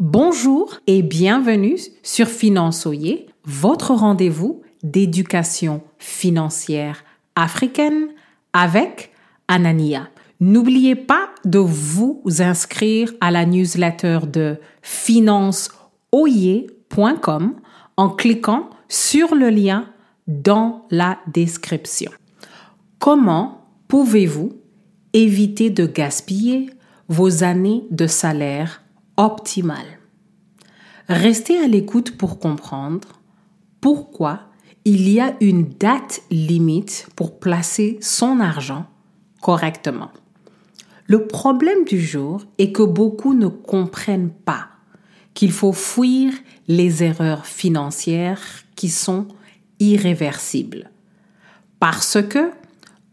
Bonjour et bienvenue sur Finançoyer, votre rendez-vous d'éducation financière africaine avec Anania. N'oubliez pas de vous inscrire à la newsletter de financeoyer.com en cliquant sur le lien dans la description. Comment pouvez-vous éviter de gaspiller vos années de salaire optimales Restez à l'écoute pour comprendre pourquoi il y a une date limite pour placer son argent correctement. Le problème du jour est que beaucoup ne comprennent pas qu'il faut fuir les erreurs financières qui sont irréversibles parce que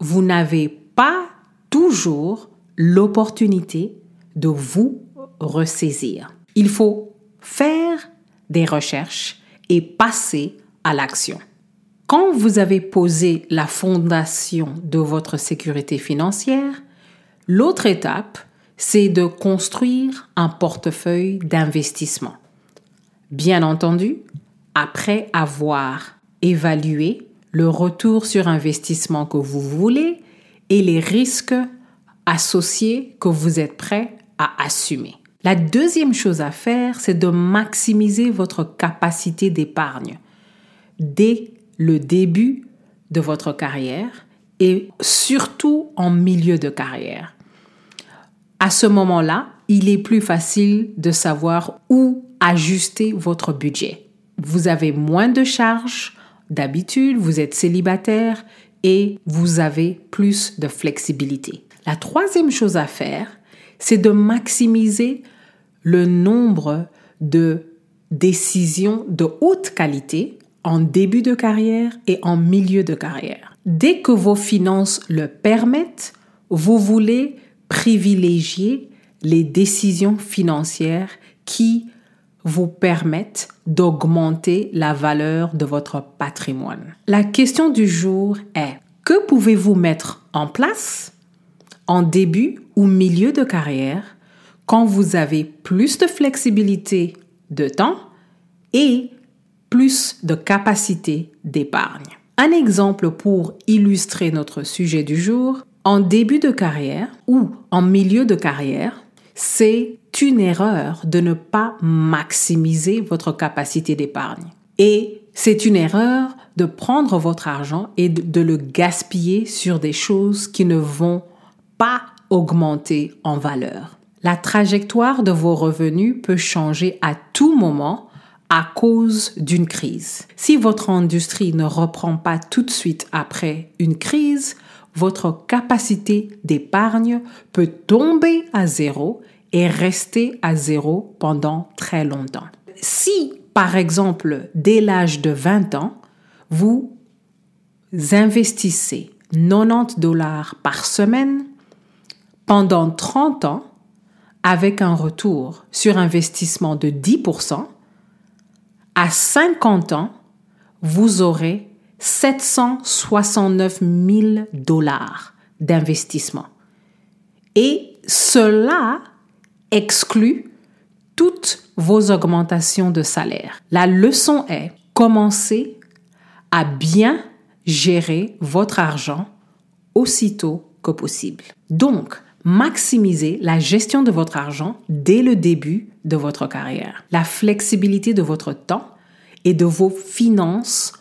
vous n'avez pas toujours l'opportunité de vous ressaisir. Il faut faire des recherches et passer à l'action. Quand vous avez posé la fondation de votre sécurité financière, l'autre étape, c'est de construire un portefeuille d'investissement. Bien entendu, après avoir évalué le retour sur investissement que vous voulez et les risques associés que vous êtes prêt à assumer. La deuxième chose à faire, c'est de maximiser votre capacité d'épargne dès le début de votre carrière et surtout en milieu de carrière. À ce moment-là, il est plus facile de savoir où ajuster votre budget. Vous avez moins de charges d'habitude, vous êtes célibataire et vous avez plus de flexibilité. La troisième chose à faire, c'est de maximiser le nombre de décisions de haute qualité en début de carrière et en milieu de carrière. Dès que vos finances le permettent, vous voulez privilégier les décisions financières qui vous permettent d'augmenter la valeur de votre patrimoine. La question du jour est, que pouvez-vous mettre en place en début ou milieu de carrière quand vous avez plus de flexibilité de temps et plus de capacité d'épargne. Un exemple pour illustrer notre sujet du jour, en début de carrière ou en milieu de carrière, c'est une erreur de ne pas maximiser votre capacité d'épargne. Et c'est une erreur de prendre votre argent et de le gaspiller sur des choses qui ne vont pas augmenter en valeur. La trajectoire de vos revenus peut changer à tout moment à cause d'une crise. Si votre industrie ne reprend pas tout de suite après une crise, votre capacité d'épargne peut tomber à zéro et rester à zéro pendant très longtemps. Si, par exemple, dès l'âge de 20 ans, vous investissez 90 dollars par semaine pendant 30 ans avec un retour sur investissement de 10%, à 50 ans, vous aurez 769 000 dollars d'investissement. Et cela exclut toutes vos augmentations de salaire. La leçon est commencer à bien gérer votre argent aussitôt que possible. Donc, maximisez la gestion de votre argent dès le début de votre carrière. La flexibilité de votre temps et de vos finances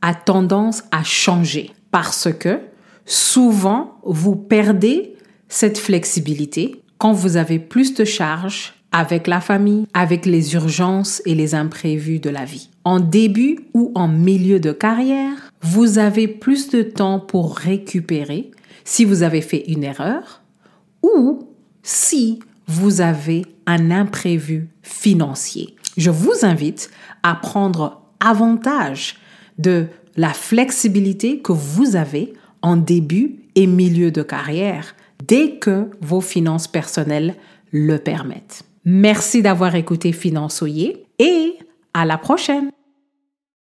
a tendance à changer parce que souvent vous perdez cette flexibilité quand vous avez plus de charges avec la famille, avec les urgences et les imprévus de la vie. En début ou en milieu de carrière, vous avez plus de temps pour récupérer si vous avez fait une erreur ou si vous avez un imprévu financier. Je vous invite à prendre avantage de la flexibilité que vous avez en début et milieu de carrière dès que vos finances personnelles le permettent. Merci d'avoir écouté Finançoyer et à la prochaine.